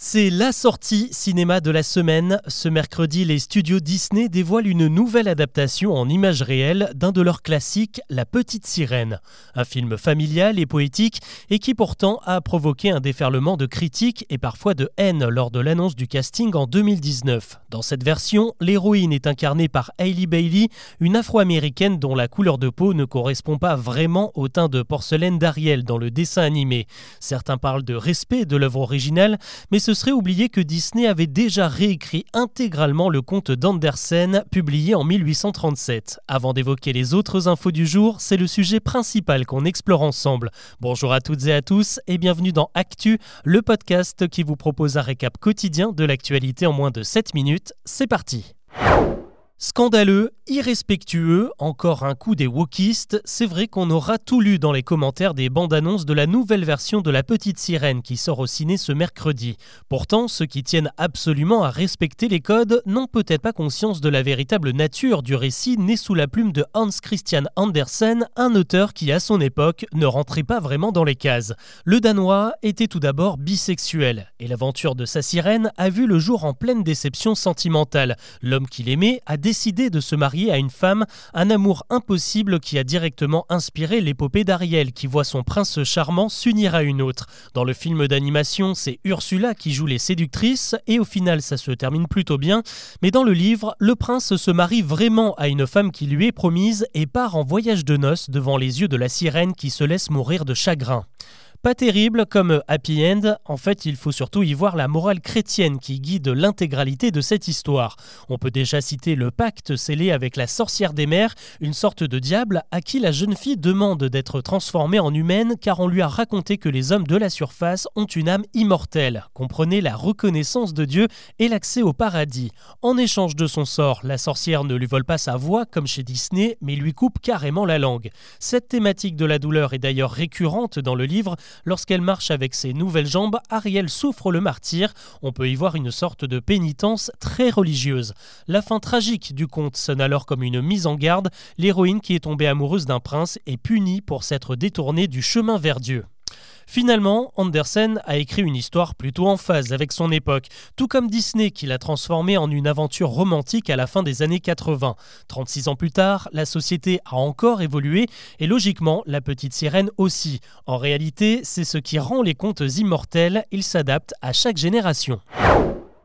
C'est la sortie cinéma de la semaine. Ce mercredi, les studios Disney dévoilent une nouvelle adaptation en images réelles d'un de leurs classiques, La Petite Sirène. Un film familial et poétique et qui pourtant a provoqué un déferlement de critiques et parfois de haine lors de l'annonce du casting en 2019. Dans cette version, l'héroïne est incarnée par Hailey Bailey, une afro-américaine dont la couleur de peau ne correspond pas vraiment au teint de porcelaine d'Ariel dans le dessin animé. Certains parlent de respect de l'œuvre originale, mais ce serait oublier que Disney avait déjà réécrit intégralement le conte d'Andersen, publié en 1837. Avant d'évoquer les autres infos du jour, c'est le sujet principal qu'on explore ensemble. Bonjour à toutes et à tous et bienvenue dans Actu, le podcast qui vous propose un récap quotidien de l'actualité en moins de 7 minutes. C'est parti Scandaleux, irrespectueux, encore un coup des wokistes, c'est vrai qu'on aura tout lu dans les commentaires des bandes annonces de la nouvelle version de La Petite Sirène qui sort au ciné ce mercredi. Pourtant, ceux qui tiennent absolument à respecter les codes n'ont peut-être pas conscience de la véritable nature du récit né sous la plume de Hans Christian Andersen, un auteur qui à son époque ne rentrait pas vraiment dans les cases. Le Danois était tout d'abord bisexuel, et l'aventure de sa sirène a vu le jour en pleine déception sentimentale. L'homme qu'il aimait a décidé de se marier à une femme, un amour impossible qui a directement inspiré l'épopée d'Ariel qui voit son prince charmant s'unir à une autre. Dans le film d'animation, c'est Ursula qui joue les séductrices et au final ça se termine plutôt bien, mais dans le livre, le prince se marie vraiment à une femme qui lui est promise et part en voyage de noces devant les yeux de la sirène qui se laisse mourir de chagrin. Pas terrible comme happy end, en fait il faut surtout y voir la morale chrétienne qui guide l'intégralité de cette histoire. On peut déjà citer le pacte scellé avec la sorcière des mers, une sorte de diable à qui la jeune fille demande d'être transformée en humaine car on lui a raconté que les hommes de la surface ont une âme immortelle, comprenez la reconnaissance de Dieu et l'accès au paradis. En échange de son sort, la sorcière ne lui vole pas sa voix comme chez Disney, mais lui coupe carrément la langue. Cette thématique de la douleur est d'ailleurs récurrente dans le livre, Lorsqu'elle marche avec ses nouvelles jambes, Ariel souffre le martyr. On peut y voir une sorte de pénitence très religieuse. La fin tragique du conte sonne alors comme une mise en garde. L'héroïne qui est tombée amoureuse d'un prince est punie pour s'être détournée du chemin vers Dieu. Finalement, Andersen a écrit une histoire plutôt en phase avec son époque, tout comme Disney qui l'a transformée en une aventure romantique à la fin des années 80. 36 ans plus tard, la société a encore évolué et logiquement, la petite sirène aussi. En réalité, c'est ce qui rend les contes immortels, ils s'adaptent à chaque génération.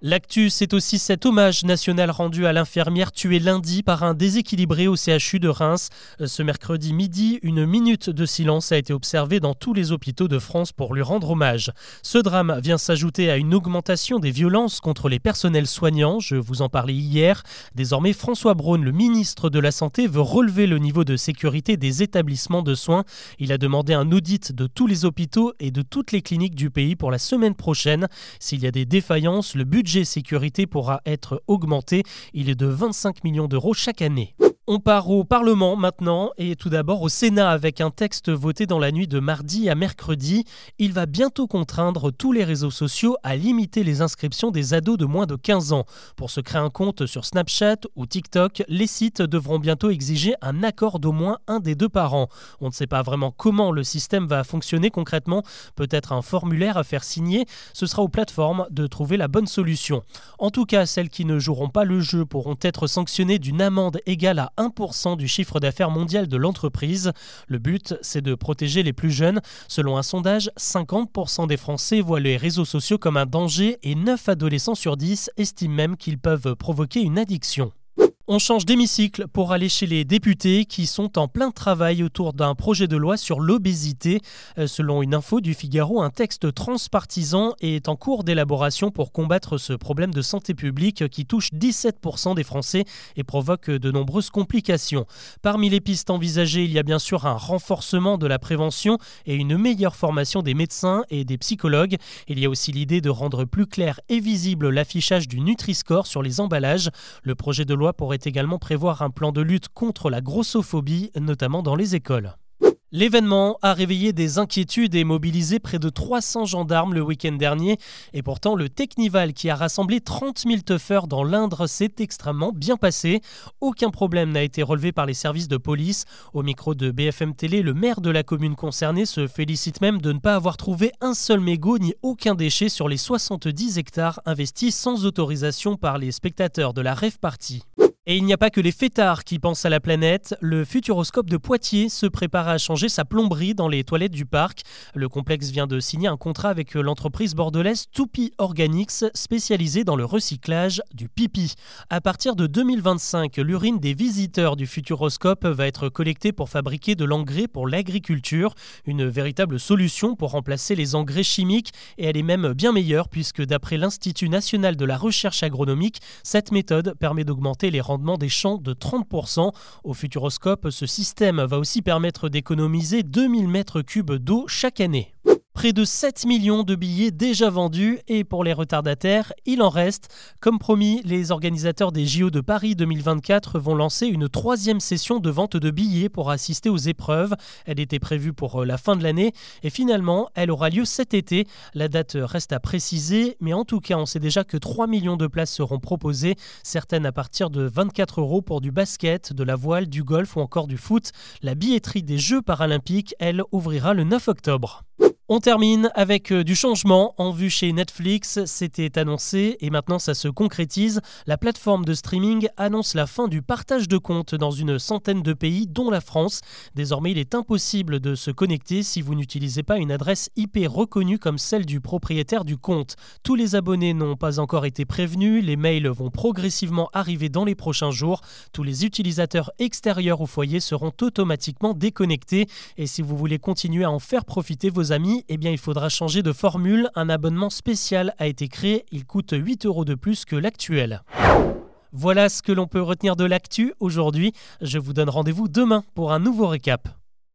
L'actu, c'est aussi cet hommage national rendu à l'infirmière tuée lundi par un déséquilibré au CHU de Reims. Euh, ce mercredi midi, une minute de silence a été observée dans tous les hôpitaux de France pour lui rendre hommage. Ce drame vient s'ajouter à une augmentation des violences contre les personnels soignants. Je vous en parlais hier. Désormais, François Braun, le ministre de la Santé, veut relever le niveau de sécurité des établissements de soins. Il a demandé un audit de tous les hôpitaux et de toutes les cliniques du pays pour la semaine prochaine. S'il y a des défaillances, le budget sécurité pourra être augmenté. Il est de 25 millions d'euros chaque année. On part au Parlement maintenant et tout d'abord au Sénat avec un texte voté dans la nuit de mardi à mercredi. Il va bientôt contraindre tous les réseaux sociaux à limiter les inscriptions des ados de moins de 15 ans. Pour se créer un compte sur Snapchat ou TikTok, les sites devront bientôt exiger un accord d'au moins un des deux parents. On ne sait pas vraiment comment le système va fonctionner concrètement, peut-être un formulaire à faire signer, ce sera aux plateformes de trouver la bonne solution. En tout cas, celles qui ne joueront pas le jeu pourront être sanctionnées d'une amende égale à 1% du chiffre d'affaires mondial de l'entreprise. Le but, c'est de protéger les plus jeunes. Selon un sondage, 50% des Français voient les réseaux sociaux comme un danger et 9 adolescents sur 10 estiment même qu'ils peuvent provoquer une addiction. On change d'hémicycle pour aller chez les députés qui sont en plein travail autour d'un projet de loi sur l'obésité. Euh, selon une info du Figaro, un texte transpartisan est en cours d'élaboration pour combattre ce problème de santé publique qui touche 17% des Français et provoque de nombreuses complications. Parmi les pistes envisagées, il y a bien sûr un renforcement de la prévention et une meilleure formation des médecins et des psychologues. Il y a aussi l'idée de rendre plus clair et visible l'affichage du Nutri-Score sur les emballages. Le projet de loi pourrait également prévoir un plan de lutte contre la grossophobie, notamment dans les écoles. L'événement a réveillé des inquiétudes et mobilisé près de 300 gendarmes le week-end dernier. Et pourtant, le Technival, qui a rassemblé 30 000 tuffeurs dans l'Indre, s'est extrêmement bien passé. Aucun problème n'a été relevé par les services de police. Au micro de BFM Télé, le maire de la commune concernée se félicite même de ne pas avoir trouvé un seul mégot ni aucun déchet sur les 70 hectares investis sans autorisation par les spectateurs de la Rêve Party. Et il n'y a pas que les fêtards qui pensent à la planète. Le Futuroscope de Poitiers se prépare à changer sa plomberie dans les toilettes du parc. Le complexe vient de signer un contrat avec l'entreprise bordelaise Toupi Organics, spécialisée dans le recyclage du pipi. À partir de 2025, l'urine des visiteurs du Futuroscope va être collectée pour fabriquer de l'engrais pour l'agriculture. Une véritable solution pour remplacer les engrais chimiques. Et elle est même bien meilleure puisque d'après l'Institut national de la recherche agronomique, cette méthode permet d'augmenter les rendements des champs de 30%. Au Futuroscope, ce système va aussi permettre d'économiser 2000 mètres cubes d'eau chaque année. Près de 7 millions de billets déjà vendus et pour les retardataires, il en reste. Comme promis, les organisateurs des JO de Paris 2024 vont lancer une troisième session de vente de billets pour assister aux épreuves. Elle était prévue pour euh, la fin de l'année et finalement, elle aura lieu cet été. La date reste à préciser, mais en tout cas, on sait déjà que 3 millions de places seront proposées, certaines à partir de 24 euros pour du basket, de la voile, du golf ou encore du foot. La billetterie des Jeux paralympiques, elle, ouvrira le 9 octobre. On termine avec euh, du changement en vue chez Netflix. C'était annoncé et maintenant ça se concrétise. La plateforme de streaming annonce la fin du partage de comptes dans une centaine de pays, dont la France. Désormais, il est impossible de se connecter si vous n'utilisez pas une adresse IP reconnue comme celle du propriétaire du compte. Tous les abonnés n'ont pas encore été prévenus. Les mails vont progressivement arriver dans les prochains jours. Tous les utilisateurs extérieurs au foyer seront automatiquement déconnectés. Et si vous voulez continuer à en faire profiter vos amis, eh bien il faudra changer de formule. Un abonnement spécial a été créé, il coûte 8 euros de plus que l'actuel. Voilà ce que l'on peut retenir de l'actu aujourd'hui. Je vous donne rendez-vous demain pour un nouveau récap.